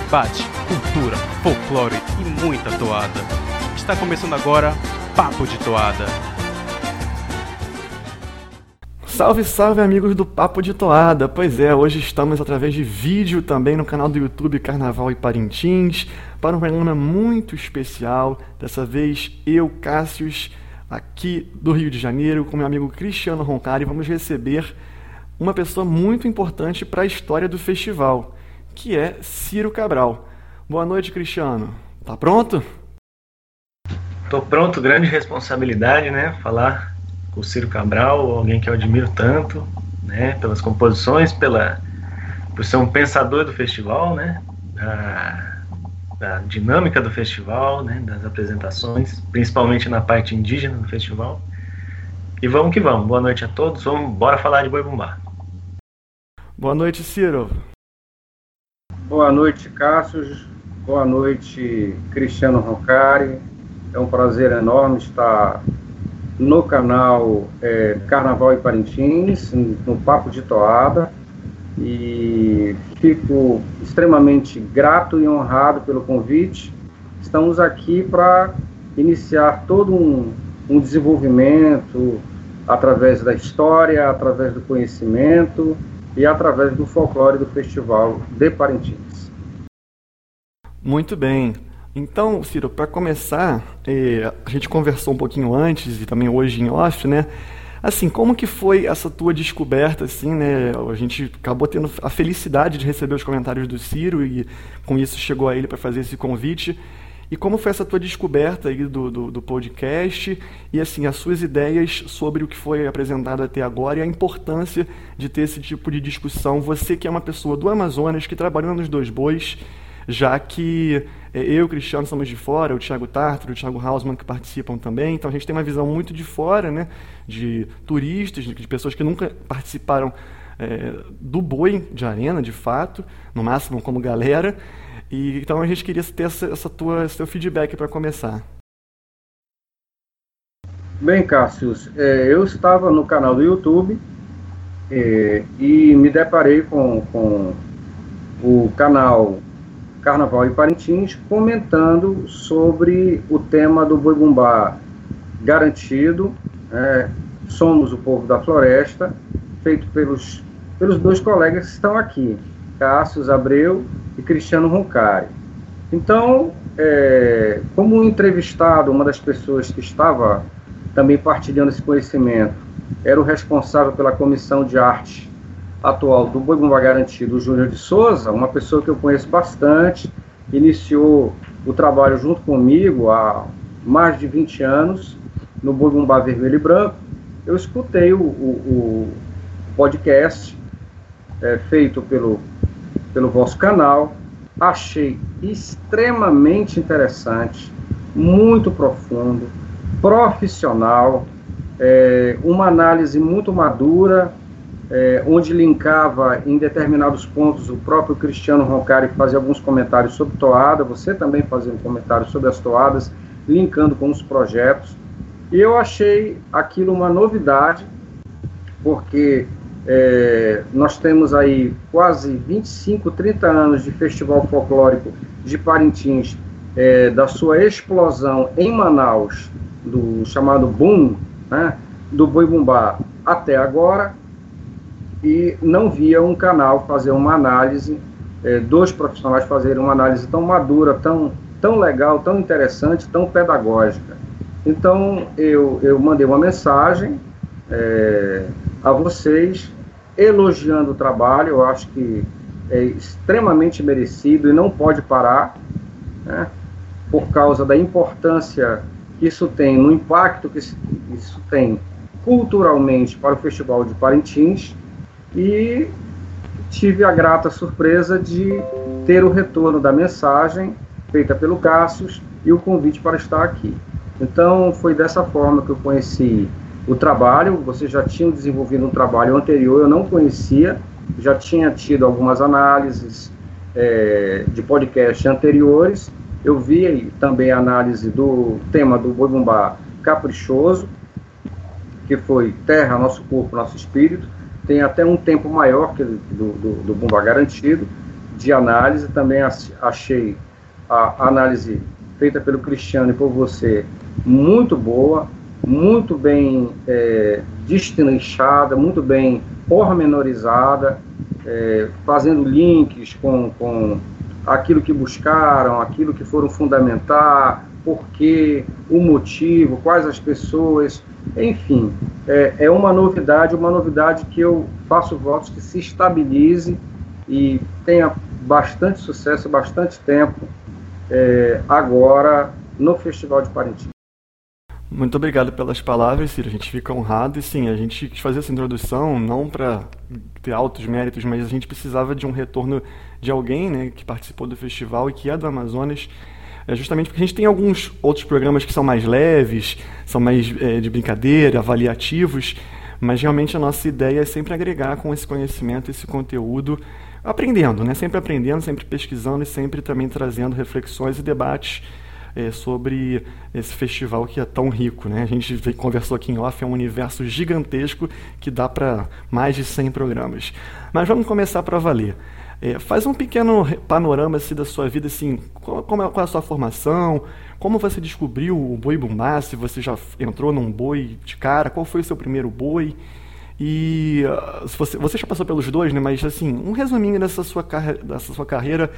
debate, cultura, folclore e muita toada. Está começando agora Papo de Toada. Salve, salve amigos do Papo de Toada! Pois é, hoje estamos através de vídeo também no canal do YouTube Carnaval e Parintins para um programa muito especial. Dessa vez eu, Cássius, aqui do Rio de Janeiro, com meu amigo Cristiano Roncari, vamos receber uma pessoa muito importante para a história do festival, que é Ciro Cabral. Boa noite, Cristiano. Tá pronto? Tô pronto, grande responsabilidade, né? Falar com o Ciro Cabral, alguém que eu admiro tanto, né? Pelas composições, pela por ser um pensador do festival, né? Da, da dinâmica do festival, né? Das apresentações, principalmente na parte indígena do festival. E vamos que vamos. Boa noite a todos. Vamos, bora falar de Boi Bumbá. Boa noite, Ciro. Boa noite, Cássio. Boa noite, Cristiano Roncari. É um prazer enorme estar no canal é, Carnaval e Parintins, no Papo de Toada. E fico extremamente grato e honrado pelo convite. Estamos aqui para iniciar todo um, um desenvolvimento através da história, através do conhecimento e através do folclore do Festival de Parintins. Muito bem. Então, Ciro, para começar, eh, a gente conversou um pouquinho antes e também hoje em off, né? Assim, como que foi essa tua descoberta, assim, né? A gente acabou tendo a felicidade de receber os comentários do Ciro e com isso chegou a ele para fazer esse convite. E como foi essa tua descoberta aí do, do, do, podcast e assim as suas ideias sobre o que foi apresentado até agora e a importância de ter esse tipo de discussão? Você que é uma pessoa do Amazonas que trabalhou nos dois bois, já que é, eu Cristiano somos de fora, o Thiago Tartar, o Thiago Hausmann que participam também, então a gente tem uma visão muito de fora, né, de turistas, de pessoas que nunca participaram é, do boi de arena, de fato, no máximo como galera. E, então a gente queria ter essa, essa tua, esse teu feedback para começar. Bem, Cássius, é, eu estava no canal do YouTube é, e me deparei com, com o canal Carnaval e Parintins comentando sobre o tema do Boi Bumbá garantido, é, Somos o Povo da Floresta, feito pelos, pelos dois colegas que estão aqui, Cássius Abreu e Cristiano Roncari. Então, é, como entrevistado, uma das pessoas que estava também partilhando esse conhecimento era o responsável pela comissão de arte atual do Boi Bumbá Garantido, Júnior de Souza, uma pessoa que eu conheço bastante, iniciou o trabalho junto comigo há mais de 20 anos no Boi Bumbá Vermelho e Branco. Eu escutei o, o, o podcast é, feito pelo pelo vosso canal. Achei extremamente interessante, muito profundo, profissional, é, uma análise muito madura, é, onde linkava em determinados pontos o próprio Cristiano Roncari fazia alguns comentários sobre toada, você também fazia um comentário sobre as toadas, linkando com os projetos. E eu achei aquilo uma novidade, porque é, nós temos aí quase 25, 30 anos de festival folclórico de Parintins, é, da sua explosão em Manaus, do chamado boom, né, do boi bumbá até agora, e não via um canal fazer uma análise, é, dois profissionais fazerem uma análise tão madura, tão, tão legal, tão interessante, tão pedagógica. Então eu, eu mandei uma mensagem é, a vocês elogiando o trabalho, eu acho que é extremamente merecido e não pode parar, né, por causa da importância que isso tem, no impacto que isso tem culturalmente para o Festival de Parintins, e tive a grata surpresa de ter o retorno da mensagem feita pelo Cássio e o convite para estar aqui. Então, foi dessa forma que eu conheci o trabalho, você já tinha desenvolvido um trabalho anterior, eu não conhecia, já tinha tido algumas análises é, de podcast anteriores, eu vi também a análise do tema do Boi Bumbá Caprichoso, que foi Terra, Nosso Corpo, Nosso Espírito, tem até um tempo maior que do, do, do Bumbá Garantido, de análise, também achei a análise feita pelo Cristiano e por você muito boa, muito bem é, destrinchada, muito bem pormenorizada, é, fazendo links com, com aquilo que buscaram, aquilo que foram fundamentar, por quê, o motivo, quais as pessoas, enfim, é, é uma novidade, uma novidade que eu faço votos que se estabilize e tenha bastante sucesso, bastante tempo é, agora no Festival de Parintins. Muito obrigado pelas palavras, Ciro. A gente fica honrado e sim, a gente quis fazer essa introdução não para ter altos méritos, mas a gente precisava de um retorno de alguém né, que participou do festival e que é do Amazonas. É justamente porque a gente tem alguns outros programas que são mais leves, são mais é, de brincadeira, avaliativos, mas realmente a nossa ideia é sempre agregar com esse conhecimento, esse conteúdo, aprendendo, né? sempre aprendendo, sempre pesquisando e sempre também trazendo reflexões e debates é, sobre esse festival que é tão rico. Né? A gente conversou aqui em off, é um universo gigantesco que dá para mais de 100 programas. Mas vamos começar para valer. É, faz um pequeno panorama assim, da sua vida, assim, qual, é, qual, é, a sua formação, como você descobriu o boi bumbá, se você já entrou num boi de cara, qual foi o seu primeiro boi, e uh, você, você já passou pelos dois, né, mas assim, um resuminho dessa sua, dessa sua carreira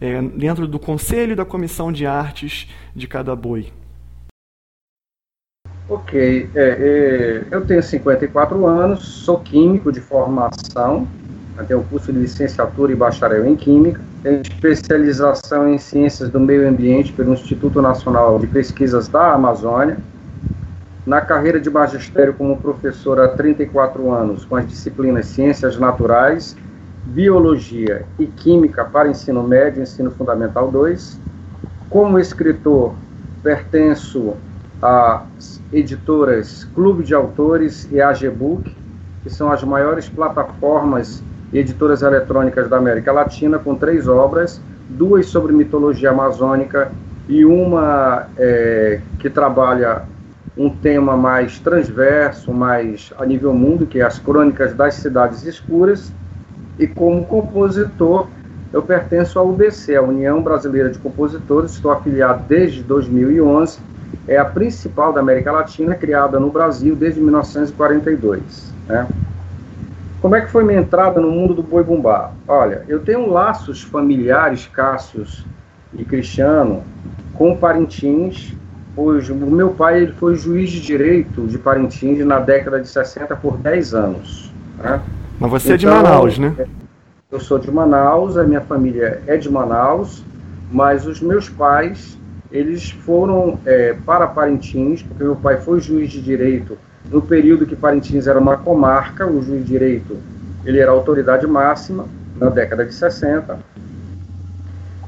é, dentro do conselho e da comissão de artes de cada boi? Ok, é, é, eu tenho 54 anos, sou químico de formação, tenho curso de licenciatura e bacharel em Química, tenho especialização em Ciências do Meio Ambiente pelo Instituto Nacional de Pesquisas da Amazônia, na carreira de magistério como professor há 34 anos, com as disciplinas Ciências Naturais Biologia e Química para ensino médio ensino fundamental 2. Como escritor, pertenço às editoras Clube de Autores e AGBook, que são as maiores plataformas e editoras eletrônicas da América Latina, com três obras, duas sobre mitologia amazônica e uma é, que trabalha um tema mais transverso, mais a nível mundo, que é as Crônicas das Cidades Escuras, e como compositor, eu pertenço à UBC, a União Brasileira de Compositores, estou afiliado desde 2011, é a principal da América Latina, criada no Brasil desde 1942. Né? Como é que foi minha entrada no mundo do boi bumbá? Olha, eu tenho laços familiares, Cássios e Cristiano, com Parintins, pois o meu pai ele foi juiz de direito de Parintins na década de 60 por 10 anos. Né? Mas você então, é de então, Manaus, né? Eu sou de Manaus, a minha família é de Manaus, mas os meus pais, eles foram é, para Parintins, porque meu pai foi juiz de direito no período que Parintins era uma comarca, o juiz de direito, ele era autoridade máxima, na década de 60.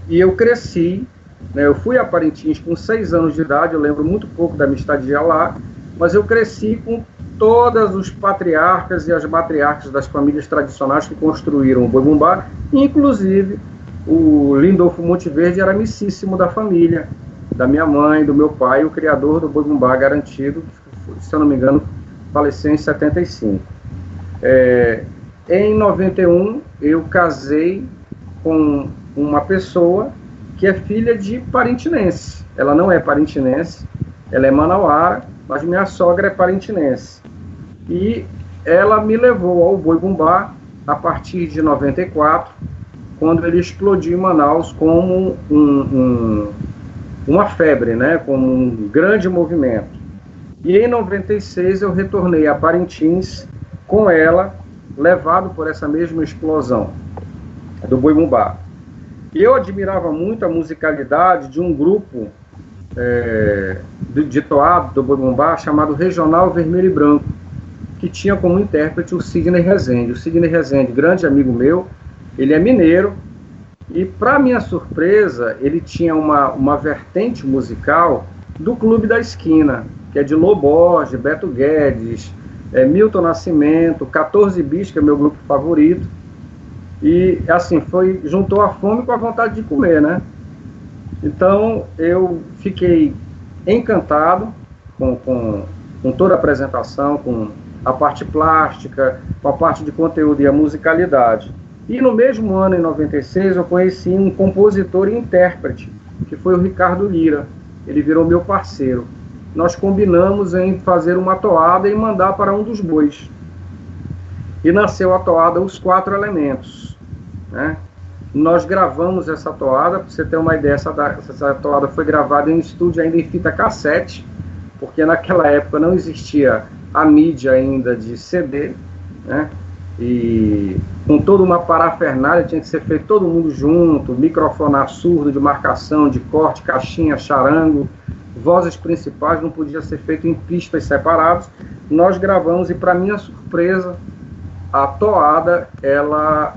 E eu cresci, né, eu fui a Parintins com seis anos de idade, eu lembro muito pouco da minha estadia lá, mas eu cresci com todas os patriarcas e as matriarcas das famílias tradicionais que construíram o Boi Bumbá, inclusive o Lindolfo Monteverde era amicíssimo da família, da minha mãe, do meu pai, o criador do Boi Bumbá garantido, se eu não me engano, faleceu em 75. É, em 91, eu casei com uma pessoa que é filha de parintinense. Ela não é parintinense, ela é manauara, mas minha sogra é parintinense. E ela me levou ao Boi Bumbá a partir de 94, quando ele explodiu em Manaus como um, um, uma febre, né, como um grande movimento. E em 96 eu retornei a Parintins com ela, levado por essa mesma explosão do Boi Bumbá. Eu admirava muito a musicalidade de um grupo é, de, toado do Boi Bumbá chamado Regional Vermelho e Branco, que tinha como intérprete o Sidney Rezende. O Sidney Rezende, grande amigo meu, ele é mineiro, e para minha surpresa, ele tinha uma, uma vertente musical do Clube da Esquina, que é de Loborges, Beto Guedes, é, Milton Nascimento, 14 Bis, que é meu grupo favorito. E assim, foi juntou a fome com a vontade de comer, né? Então eu fiquei encantado com, com, com toda a apresentação, com a parte plástica, com a parte de conteúdo e a musicalidade. E no mesmo ano, em 96, eu conheci um compositor e intérprete, que foi o Ricardo Lira. Ele virou meu parceiro. Nós combinamos em fazer uma toada e mandar para um dos bois. E nasceu a toada Os Quatro Elementos. Né? Nós gravamos essa toada, para você ter uma ideia, essa, essa toada foi gravada em estúdio ainda em fita cassete, porque naquela época não existia a mídia ainda de CD, né? E com toda uma parafernália, tinha que ser feito todo mundo junto, microfone surdo de marcação, de corte, caixinha, charango, vozes principais, não podia ser feito em pistas separadas. Nós gravamos e, para minha surpresa, a toada ela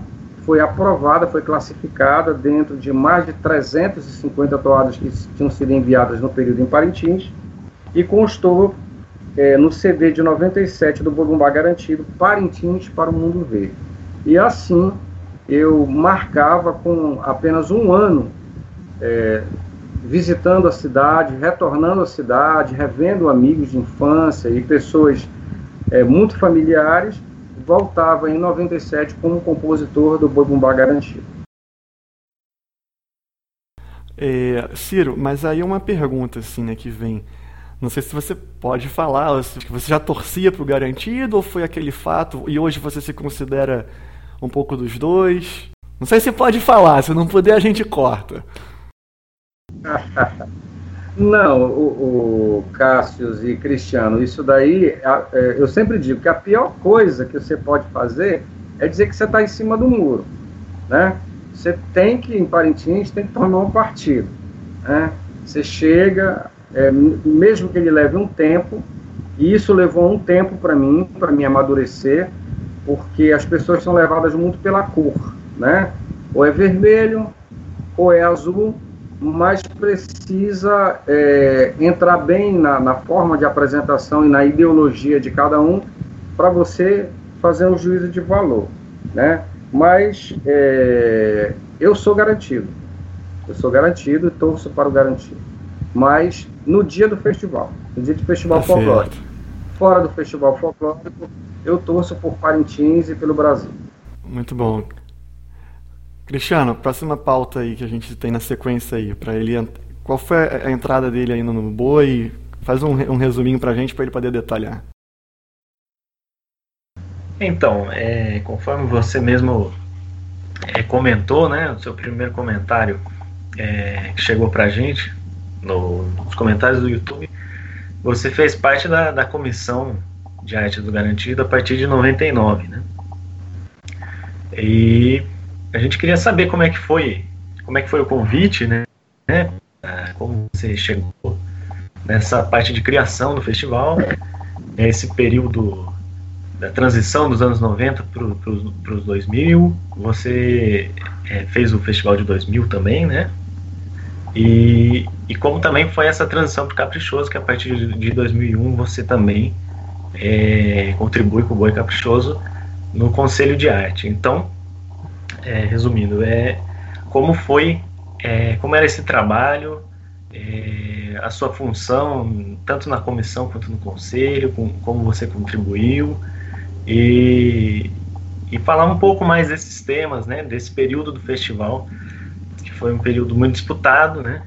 foi aprovada, foi classificada dentro de mais de 350 toadas que tinham sido enviadas no período em Parintins e constou é, no CD de 97 do Bogumbá Garantido, Parintins para o Mundo Ver. E assim eu marcava com apenas um ano é, visitando a cidade, retornando à cidade, revendo amigos de infância e pessoas é, muito familiares, voltava em 97 como compositor do Bogumbá Garantido. É, Ciro, mas aí uma pergunta assim, né, que vem. Não sei se você pode falar, se você já torcia para o garantido ou foi aquele fato e hoje você se considera um pouco dos dois? Não sei se pode falar, se não puder a gente corta. Não, o, o Cássio e Cristiano, isso daí, é, eu sempre digo que a pior coisa que você pode fazer é dizer que você está em cima do muro, né? Você tem que, em Parintins, tem que tomar um partido, né? Você chega, é, mesmo que ele leve um tempo, e isso levou um tempo para mim, para me amadurecer, porque as pessoas são levadas muito pela cor, né? Ou é vermelho, ou é azul, mas precisa é, entrar bem na, na, forma de apresentação e na ideologia de cada um para você fazer um juízo de valor, né? Mas é, eu sou garantido, eu sou garantido e torço para o garantido mas no dia do festival, no dia do festival tá folclórico. Fora do festival folclórico, eu torço por Parintins e pelo Brasil. Muito bom. Cristiano, próxima pauta aí que a gente tem na sequência aí, para ele, qual foi a entrada dele aí no Boi? Faz um, um resuminho para a gente para ele poder detalhar. Então, é, conforme você mesmo é, comentou, né, o seu primeiro comentário é, que chegou para a gente, no, nos comentários do YouTube, você fez parte da, da comissão de arte do Garantido a partir de 99, né? E a gente queria saber como é que foi, como é que foi o convite, né? Como você chegou nessa parte de criação do festival, esse período da transição dos anos 90 para os 2000, você é, fez o festival de 2000 também, né? E, e como também foi essa transição para o Caprichoso, que a partir de 2001 você também é, contribui com o Boi Caprichoso no Conselho de Arte. Então, é, resumindo, é como foi, é, como era esse trabalho, é, a sua função, tanto na comissão quanto no conselho, com, como você contribuiu, e, e falar um pouco mais desses temas, né, desse período do festival, foi um período muito disputado, né?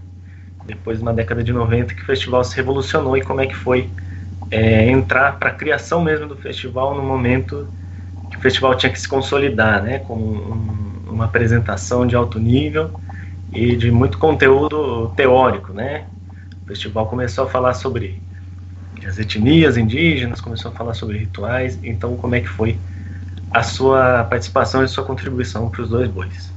Depois de uma década de 90 que o festival se revolucionou e como é que foi é, entrar para a criação mesmo do festival no momento que o festival tinha que se consolidar, né? Com um, uma apresentação de alto nível e de muito conteúdo teórico, né? O festival começou a falar sobre as etnias indígenas, começou a falar sobre rituais, então como é que foi a sua participação e sua contribuição para os dois bois?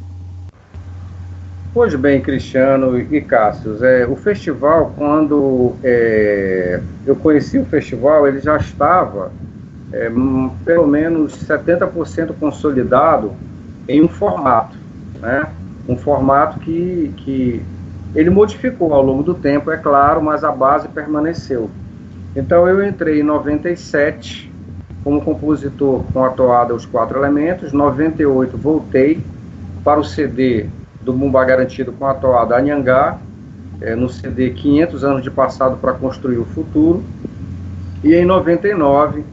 Pois bem, Cristiano e Cássio, é, o festival, quando é, eu conheci o festival, ele já estava é, pelo menos 70% consolidado em um formato, né? um formato que, que ele modificou ao longo do tempo, é claro, mas a base permaneceu. Então eu entrei em 97 como compositor com a toada Os Quatro Elementos, 98 voltei para o CD do Bumba Garantido com a toada Anhangá, é, no CD 500 anos de passado para construir o futuro. E em 99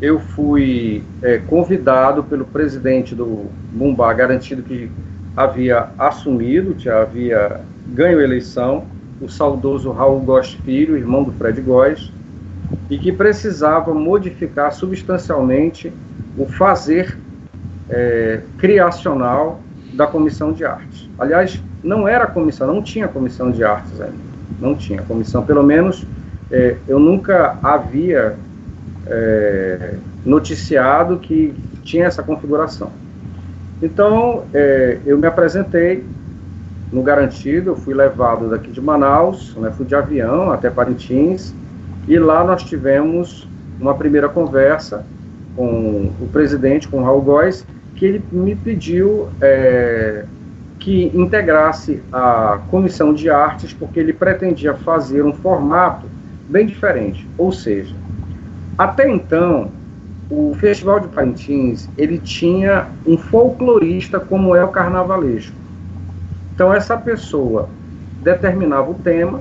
eu fui é, convidado pelo presidente do Bumbá garantido que havia assumido, já havia ganho a eleição, o saudoso Raul Góes Filho, irmão do Fred Góes, e que precisava modificar substancialmente o fazer é, criacional da comissão de artes. Aliás, não era comissão, não tinha comissão de artes ainda, não tinha comissão, pelo menos é, eu nunca havia é, noticiado que tinha essa configuração. Então, é, eu me apresentei no Garantido, eu fui levado daqui de Manaus, né, fui de avião até Parintins, e lá nós tivemos uma primeira conversa com o presidente, com o Raul Góes, que ele me pediu é, que integrasse a comissão de artes, porque ele pretendia fazer um formato bem diferente. Ou seja, até então, o Festival de Parintins, ele tinha um folclorista como é o carnavalesco. Então essa pessoa determinava o tema,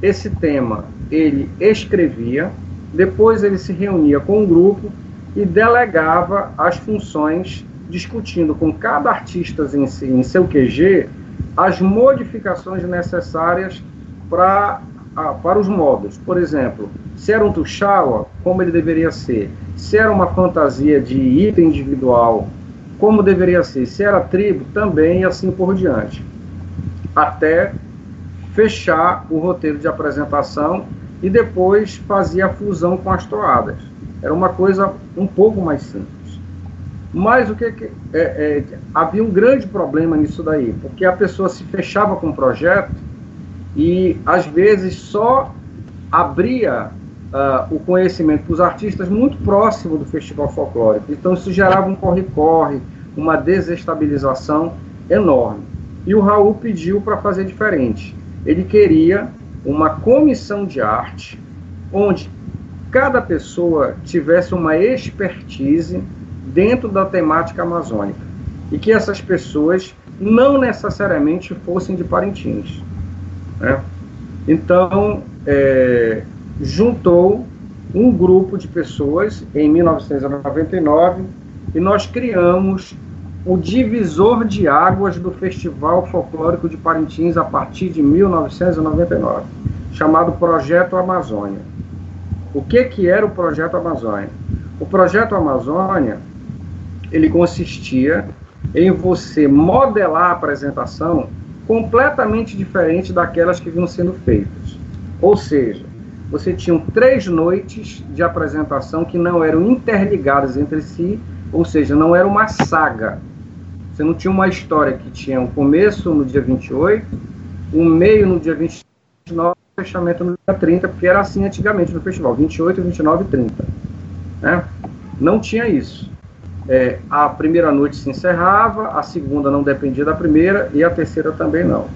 esse tema ele escrevia, depois ele se reunia com um grupo e delegava as funções, discutindo com cada artista em, si, em seu QG as modificações necessárias para ah, para os modos. Por exemplo, se era um tuxaua, como ele deveria ser. Se era uma fantasia de item individual, como deveria ser. Se era tribo, também e assim por diante. Até fechar o roteiro de apresentação e depois fazia a fusão com as toadas. Era uma coisa um pouco mais simples. Mas o que, que é, é, havia um grande problema nisso daí, porque a pessoa se fechava com o projeto e às vezes só abria uh, o conhecimento para os artistas muito próximo do festival folclórico. Então isso gerava um corre-corre, uma desestabilização enorme. E o Raul pediu para fazer diferente. Ele queria uma comissão de arte onde cada pessoa tivesse uma expertise dentro da temática amazônica e que essas pessoas não necessariamente fossem de Parintins. Né? Então, é, juntou um grupo de pessoas em 1999 e nós criamos o divisor de águas do Festival Folclórico de Parintins a partir de 1999, chamado Projeto Amazônia. O que, que era o Projeto Amazônia? O Projeto Amazônia, ele consistia em você modelar a apresentação completamente diferente daquelas que vinham sendo feitas. Ou seja, você tinha três noites de apresentação que não eram interligadas entre si, ou seja, não era uma saga, você não tinha uma história que tinha um começo no dia 28, um meio no dia 29 e fechamento no dia 30, porque era assim antigamente no festival, 28, 29 e 30. Né? Não tinha isso. É, a primeira noite se encerrava, a segunda não dependia da primeira e a terceira também não.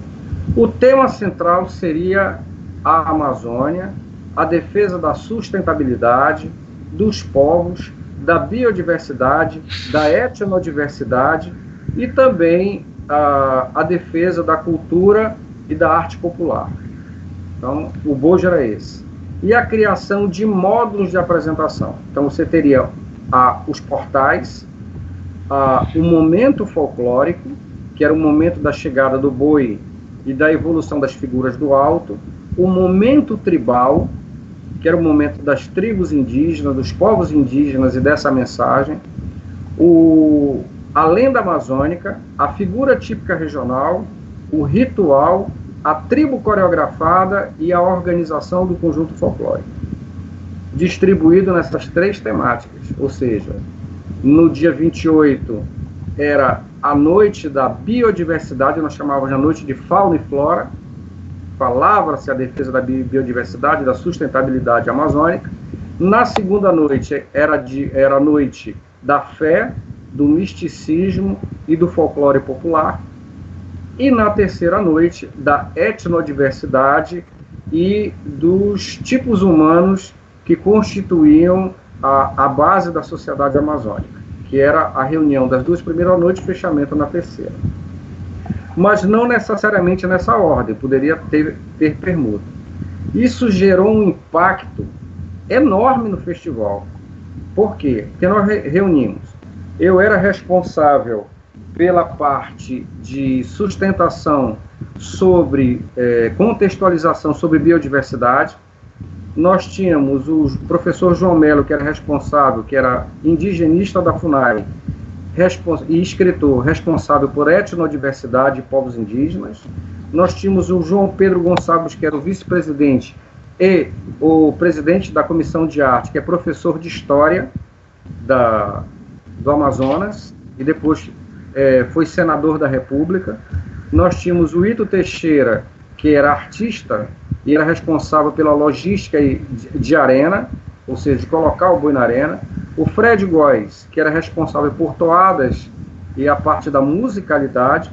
O tema central seria a Amazônia, a defesa da sustentabilidade, dos povos, da biodiversidade, da etnodiversidade e também a, a defesa da cultura e da arte popular. Então, o bojo era esse. E a criação de módulos de apresentação. Então, você teria os portais, o momento folclórico, que era o momento da chegada do boi e da evolução das figuras do alto, o momento tribal, que era o momento das tribos indígenas, dos povos indígenas e dessa mensagem, o, a lenda amazônica, a figura típica regional, o ritual, a tribo coreografada e a organização do conjunto folclórico. Distribuído nessas três temáticas, ou seja, no dia 28 era a noite da biodiversidade, nós chamávamos de a noite de fauna e flora, falava-se a defesa da biodiversidade da sustentabilidade amazônica. Na segunda noite era, de, era a noite da fé, do misticismo e do folclore popular. E na terceira noite, da etnodiversidade e dos tipos humanos que constituíam a, a base da sociedade amazônica, que era a reunião das duas primeiras noites e fechamento na terceira. Mas não necessariamente nessa ordem, poderia ter, ter permuta. Isso gerou um impacto enorme no festival. Por quê? Porque nós reunimos eu era responsável pela parte de sustentação sobre é, contextualização sobre biodiversidade. Nós tínhamos o professor João Melo, que era responsável, que era indigenista da FUNAI e escritor responsável por etnodiversidade e povos indígenas. Nós tínhamos o João Pedro Gonçalves, que era o vice-presidente e o presidente da comissão de arte, que é professor de história da, do Amazonas, e depois é, foi senador da República. Nós tínhamos o Ito Teixeira, que era artista e era responsável pela logística de arena, ou seja, de colocar o boi na arena. O Fred Góes, que era responsável por toadas e a parte da musicalidade.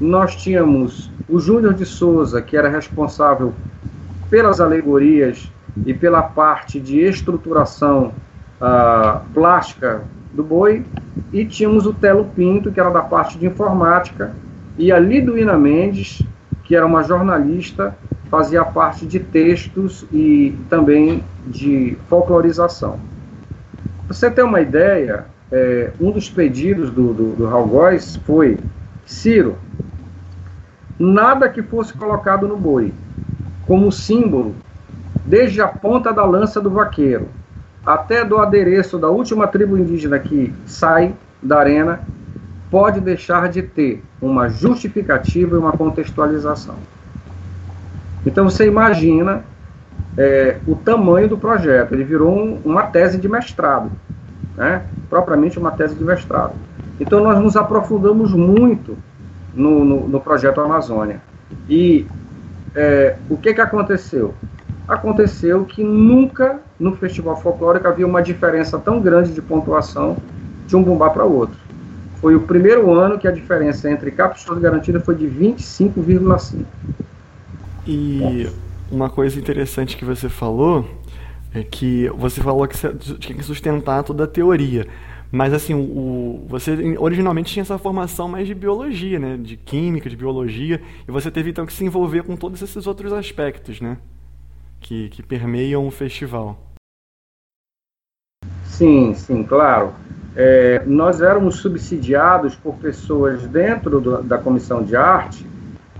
Nós tínhamos o Júnior de Souza, que era responsável pelas alegorias e pela parte de estruturação uh, plástica do boi, e tínhamos o Telo Pinto, que era da parte de informática, e a Liduína Mendes, que era uma jornalista, fazia parte de textos e também de folclorização. Pra você ter uma ideia, é, um dos pedidos do, do, do Raul Góes foi, Ciro, nada que fosse colocado no boi, como símbolo, desde a ponta da lança do vaqueiro, até do adereço da última tribo indígena que sai da arena, pode deixar de ter uma justificativa e uma contextualização. Então você imagina é, o tamanho do projeto. Ele virou um, uma tese de mestrado, né? propriamente uma tese de mestrado. Então nós nos aprofundamos muito no, no, no projeto Amazônia. E é, o que, que aconteceu? Aconteceu que nunca no Festival Folclórico havia uma diferença tão grande de pontuação de um bumbá para o outro. Foi o primeiro ano que a diferença entre e Garantida foi de 25,5. E uma coisa interessante que você falou é que você falou que você tinha que sustentar toda a teoria. Mas assim, o, você originalmente tinha essa formação mais de biologia, né? De química, de biologia, e você teve então que se envolver com todos esses outros aspectos, né? Que, que permeiam o festival. Sim, sim, claro. É, nós éramos subsidiados por pessoas dentro do, da comissão de arte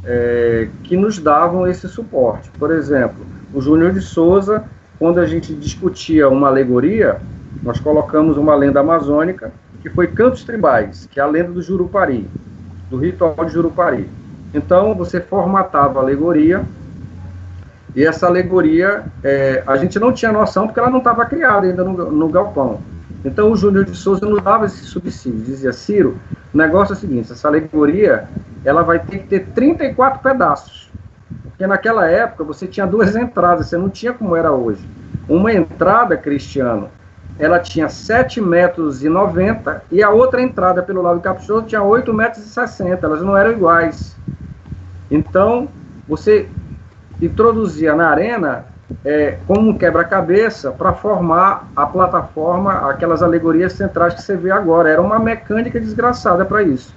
é, que nos davam esse suporte. Por exemplo, o Júnior de Souza, quando a gente discutia uma alegoria, nós colocamos uma lenda amazônica que foi Cantos Tribais, que é a lenda do Jurupari, do ritual de Jurupari. Então, você formatava a alegoria e essa alegoria, é, a gente não tinha noção porque ela não estava criada ainda no, no galpão. Então o Júnior de Souza nos dava esse subsídio, dizia, Ciro, o negócio é o seguinte, essa alegoria, ela vai ter que ter 34 pedaços. Porque naquela época você tinha duas entradas, você não tinha como era hoje. Uma entrada, Cristiano, ela tinha 7 metros e 90 e a outra entrada pelo lado caprichoso tinha 8 metros e 60, elas não eram iguais. Então, você introduzia na arena é, como um quebra-cabeça para formar a plataforma, aquelas alegorias centrais que você vê agora. Era uma mecânica desgraçada para isso.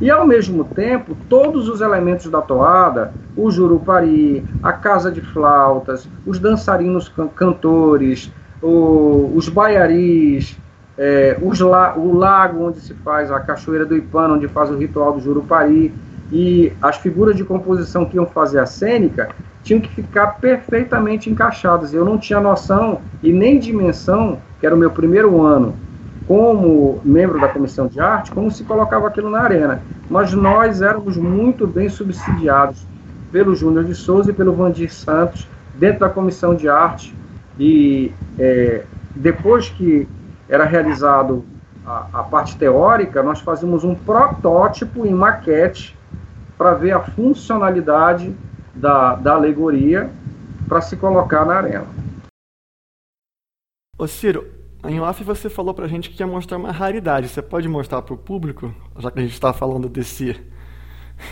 E ao mesmo tempo, todos os elementos da toada, o jurupari, a casa de flautas, os dançarinos can cantores, o, os baiaris, é, os la o lago onde se faz a cachoeira do Ipano, onde faz o ritual do jurupari, e as figuras de composição que iam fazer a cênica, tinham que ficar perfeitamente encaixadas. Eu não tinha noção e nem dimensão, que era o meu primeiro ano como membro da comissão de arte, como se colocava aquilo na arena. Mas nós éramos muito bem subsidiados pelo Júnior de Souza e pelo Vandir Santos dentro da comissão de arte. E é, depois que era realizado a, a parte teórica, nós fazíamos um protótipo em maquete para ver a funcionalidade da, da alegoria para se colocar na arena. Ô Ciro, em off você falou para a gente que ia mostrar uma raridade. Você pode mostrar para o público, já que a gente está falando desse.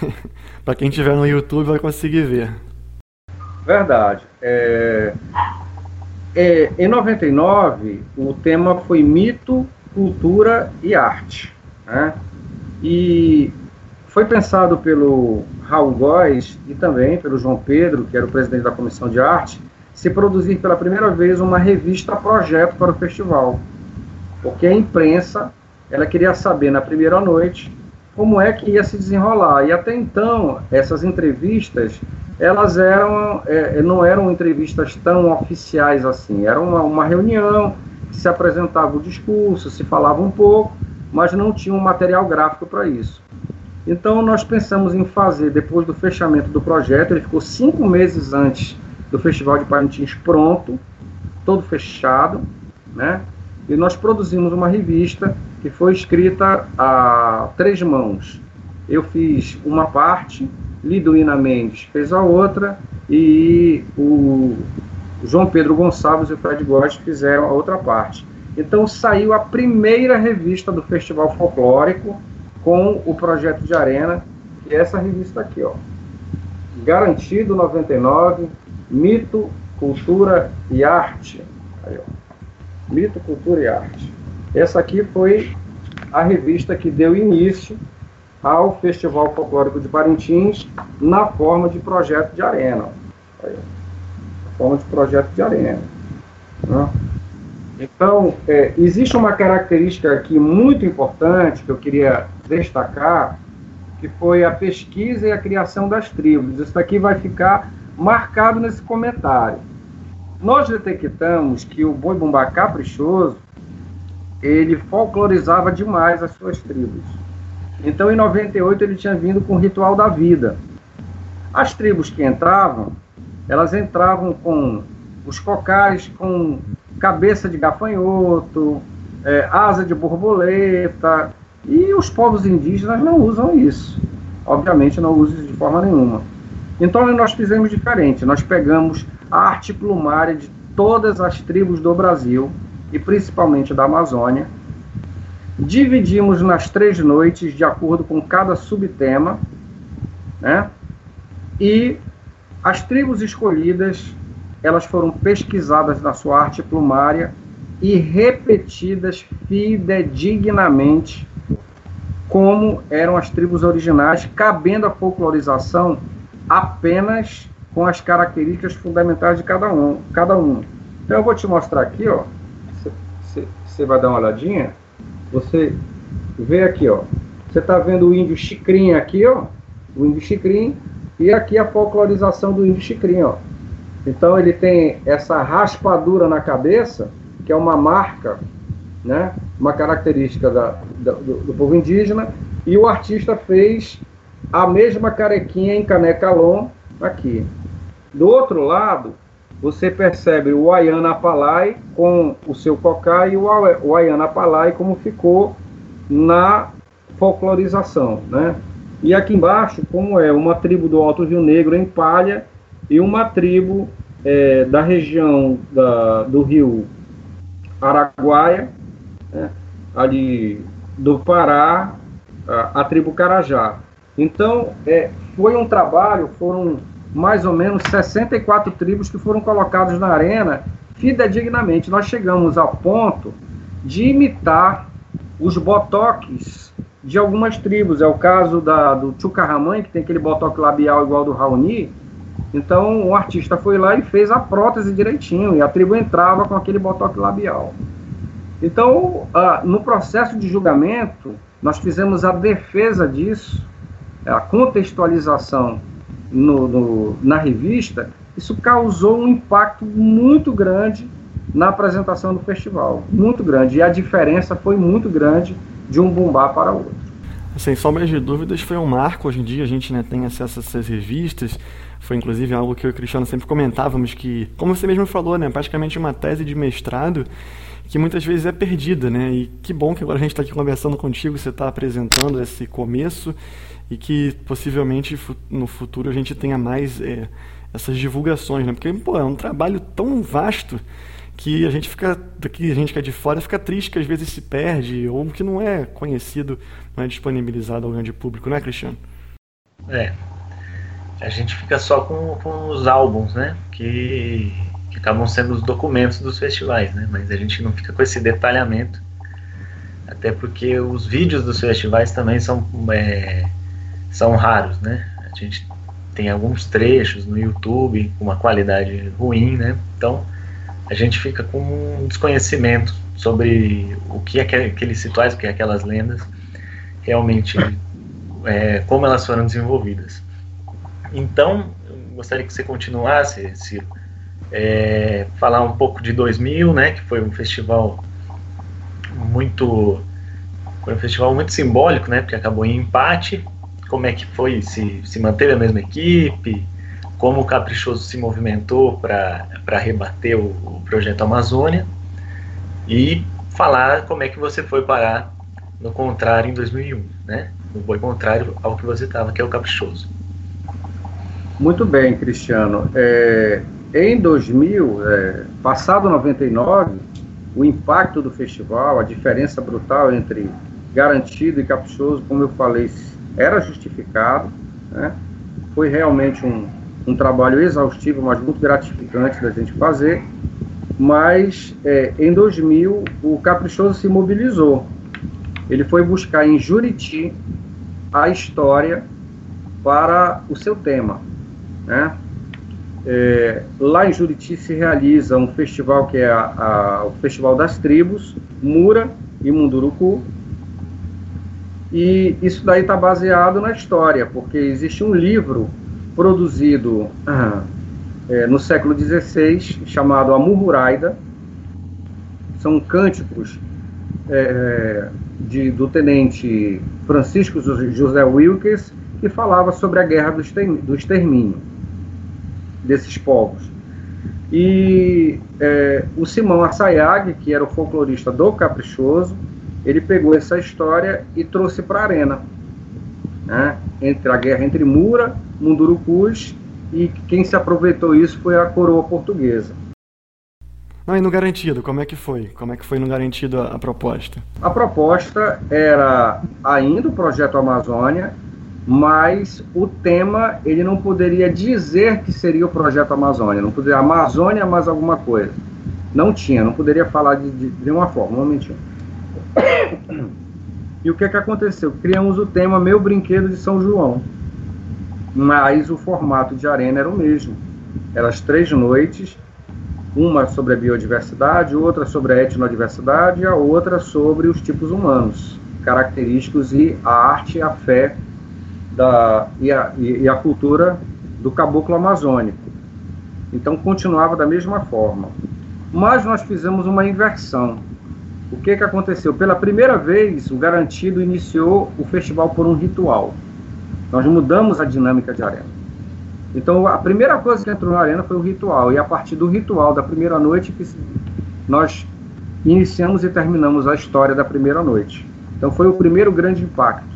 para quem estiver no YouTube vai conseguir ver. Verdade. É... É, em 99, o tema foi mito, cultura e arte. Né? E foi pensado pelo Raul Góes e também pelo João Pedro, que era o presidente da comissão de arte, se produzir pela primeira vez uma revista projeto para o festival. Porque a imprensa, ela queria saber na primeira noite como é que ia se desenrolar. E até então, essas entrevistas, elas eram, é, não eram entrevistas tão oficiais assim, era uma, uma reunião, se apresentava o discurso, se falava um pouco, mas não tinha um material gráfico para isso. Então nós pensamos em fazer, depois do fechamento do projeto, ele ficou cinco meses antes do Festival de Parintins pronto, todo fechado, né? E nós produzimos uma revista que foi escrita a três mãos. Eu fiz uma parte, Liduína Mendes fez a outra e o João Pedro Gonçalves e o Fred Góes fizeram a outra parte. Então saiu a primeira revista do Festival Folclórico com o projeto de arena, que é essa revista aqui, ó. Garantido 99, Mito, Cultura e Arte. Aí, ó. Mito, Cultura e Arte. Essa aqui foi a revista que deu início ao Festival Folclórico de Parintins na forma de projeto de arena. Aí, forma de projeto de arena. Né? Então, é, existe uma característica aqui muito importante que eu queria destacar, que foi a pesquisa e a criação das tribos. Isso aqui vai ficar marcado nesse comentário. Nós detectamos que o boi bumbá caprichoso ele folclorizava demais as suas tribos. Então, em 98, ele tinha vindo com o ritual da vida. As tribos que entravam, elas entravam com os cocais com cabeça de gafanhoto, é, asa de borboleta, e os povos indígenas não usam isso. Obviamente, não usam de forma nenhuma. Então, nós fizemos diferente. Nós pegamos a arte plumária de todas as tribos do Brasil, e principalmente da Amazônia. Dividimos nas três noites de acordo com cada subtema, né? E as tribos escolhidas, elas foram pesquisadas na sua arte plumária e repetidas fidedignamente como eram as tribos originais, cabendo a folclorização apenas com as características fundamentais de cada um. Cada um. Então eu vou te mostrar aqui, ó você vai dar uma olhadinha, você vê aqui, ó. Você está vendo o índio chicrim aqui, ó. O índio chicrim. E aqui a folclorização do índio chicrim, ó. Então ele tem essa raspadura na cabeça, que é uma marca, né? Uma característica da do, do, povo indígena. E o artista fez a mesma carequinha em canecalon aqui. Do outro lado, você percebe o Ayana Palai com o seu cocá e o Ayana Palai como ficou na folclorização, né? E aqui embaixo, como é uma tribo do Alto Rio Negro em Palha e uma tribo é, da região da, do rio Araguaia, né? ali do Pará, a, a tribo Carajá. Então, é, foi um trabalho, foram mais ou menos 64 tribos que foram colocadas na arena fidedignamente. Nós chegamos ao ponto de imitar os botoques de algumas tribos. É o caso da, do Chucarramãe, que tem aquele botoque labial igual do Raoni. Então, o artista foi lá e fez a prótese direitinho, e a tribo entrava com aquele botoque labial. Então, ah, no processo de julgamento, nós fizemos a defesa disso, a contextualização no, no, na revista, isso causou um impacto muito grande na apresentação do festival. Muito grande. E a diferença foi muito grande de um bumbá para outro. Sem sombras de dúvidas, foi um marco. Hoje em dia a gente né, tem acesso a essas revistas. Foi inclusive algo que eu e o Cristiano sempre comentávamos que, como você mesmo falou, né, praticamente uma tese de mestrado que muitas vezes é perdida, né? E que bom que agora a gente está aqui conversando contigo, você está apresentando esse começo e que possivelmente no futuro a gente tenha mais é, essas divulgações, né? Porque pô, é um trabalho tão vasto que a gente fica daqui a gente que é de fora fica triste que às vezes se perde ou que não é conhecido, não é disponibilizado ao grande público, não é, Cristiano? É. A gente fica só com, com os álbuns, né? Que, que acabam sendo os documentos dos festivais, né? Mas a gente não fica com esse detalhamento, até porque os vídeos dos festivais também são é, são raros, né? A gente tem alguns trechos no YouTube com uma qualidade ruim, né? Então a gente fica com um desconhecimento sobre o que aqueles rituais, o que aquelas lendas realmente é, como elas foram desenvolvidas. Então, gostaria que você continuasse, Ciro, é, falar um pouco de 2000, né, que foi um festival muito foi um festival muito simbólico, né, porque acabou em empate. Como é que foi? Se, se manteve a mesma equipe? Como o Caprichoso se movimentou para rebater o, o projeto Amazônia? E falar como é que você foi parar no contrário em 2001, né? No boi contrário ao que você estava, que é o Caprichoso. Muito bem, Cristiano. É, em 2000, é, passado 99, o impacto do festival, a diferença brutal entre garantido e caprichoso, como eu falei, era justificado. Né? Foi realmente um, um trabalho exaustivo, mas muito gratificante da gente fazer. Mas é, em 2000, o caprichoso se mobilizou. Ele foi buscar em Juriti a história para o seu tema. Né? É, lá em Juriti se realiza um festival que é a, a, o Festival das Tribos, Mura e Munduruku. E isso daí está baseado na história, porque existe um livro produzido ah, é, no século XVI chamado Amururaida. São cânticos é, de, do tenente Francisco José Wilkes que falava sobre a guerra do extermínio desses povos. E é, o Simão Assayag, que era o folclorista do Caprichoso, ele pegou essa história e trouxe para a arena. Né? Entre a guerra entre Mura, Mundurucus, e quem se aproveitou isso foi a coroa portuguesa. Ah, e no Garantido, como é que foi? Como é que foi no Garantido a, a proposta? A proposta era ainda o Projeto Amazônia, mas o tema ele não poderia dizer que seria o projeto Amazônia, não poderia Amazônia mais alguma coisa. Não tinha, não poderia falar de, de, de uma forma, um momentinho. E o que é que aconteceu? Criamos o tema Meu Brinquedo de São João, mas o formato de arena era o mesmo. Eram as três noites, uma sobre a biodiversidade, outra sobre a etnodiversidade e a outra sobre os tipos humanos, característicos e a arte a fé da, e, a, e a cultura do caboclo amazônico. Então continuava da mesma forma. Mas nós fizemos uma inversão. O que, que aconteceu? Pela primeira vez, o Garantido iniciou o festival por um ritual. Nós mudamos a dinâmica de arena. Então, a primeira coisa que entrou na arena foi o ritual. E a partir do ritual da primeira noite, que nós iniciamos e terminamos a história da primeira noite. Então, foi o primeiro grande impacto.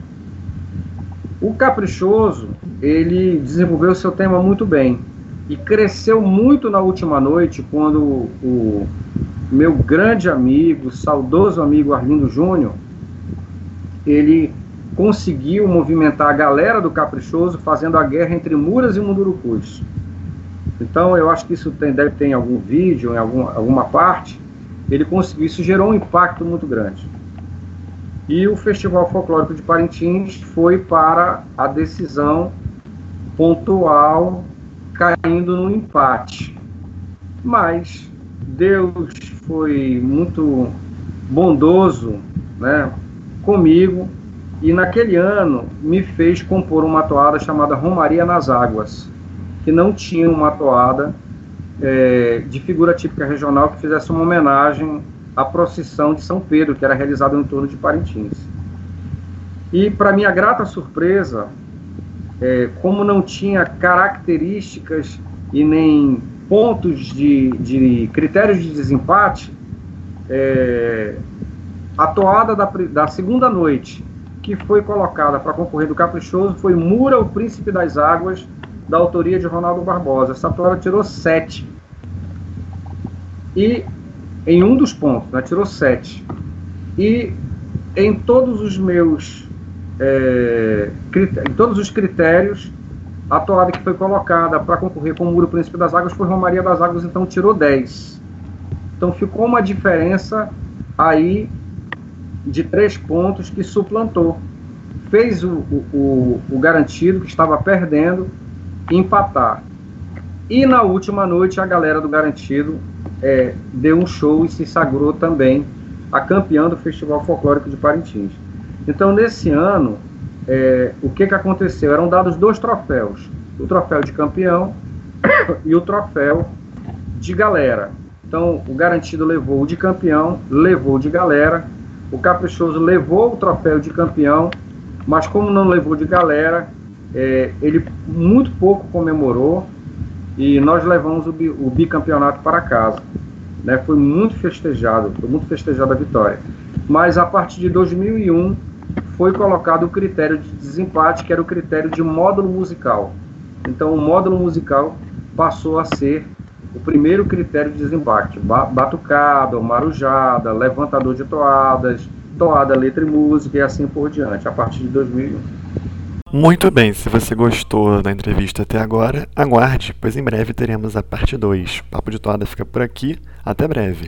O Caprichoso, ele desenvolveu seu tema muito bem e cresceu muito na última noite quando o meu grande amigo, saudoso amigo Arlindo Júnior, ele conseguiu movimentar a galera do Caprichoso fazendo a guerra entre Muras e Mundurucus. Então eu acho que isso tem, deve ter em algum vídeo, em algum, alguma parte. Ele conseguiu, isso gerou um impacto muito grande. E o Festival Folclórico de Parintins foi para a decisão pontual, caindo no empate. Mas Deus foi muito bondoso né, comigo e naquele ano me fez compor uma toada chamada Romaria nas Águas, que não tinha uma toada é, de figura típica regional que fizesse uma homenagem a procissão de São Pedro, que era realizada no torno de Parintins. E, para minha grata surpresa, é, como não tinha características e nem pontos de, de critérios de desempate, é, a toada da, da segunda noite, que foi colocada para concorrer do Caprichoso, foi Mura, o Príncipe das Águas, da autoria de Ronaldo Barbosa. Essa toada tirou sete. E em um dos pontos, né, tirou sete. E em todos os meus é, em todos os critérios, a toada que foi colocada para concorrer com o Muro Príncipe das Águas foi Romaria das Águas, então tirou 10. Então ficou uma diferença aí de três pontos que suplantou. Fez o, o, o garantido, que estava perdendo, empatar. E na última noite, a galera do garantido é, deu um show e se sagrou também a campeã do Festival Folclórico de Parintins. Então, nesse ano, é, o que, que aconteceu? Eram dados dois troféus: o troféu de campeão e o troféu de galera. Então, o garantido levou o de campeão, levou o de galera. O caprichoso levou o troféu de campeão, mas como não levou de galera, é, ele muito pouco comemorou e nós levamos o, bi, o bicampeonato para casa. Né? Foi muito festejado, foi muito festejada a vitória. Mas a partir de 2001 foi colocado o critério de desempate, que era o critério de módulo musical. Então, o módulo musical passou a ser o primeiro critério de desempate. Batucada, marujada, levantador de toadas, toada, letra e música e assim por diante, a partir de 2001. Muito bem, se você gostou da entrevista até agora, aguarde, pois em breve teremos a parte 2. Papo de Toada fica por aqui, até breve.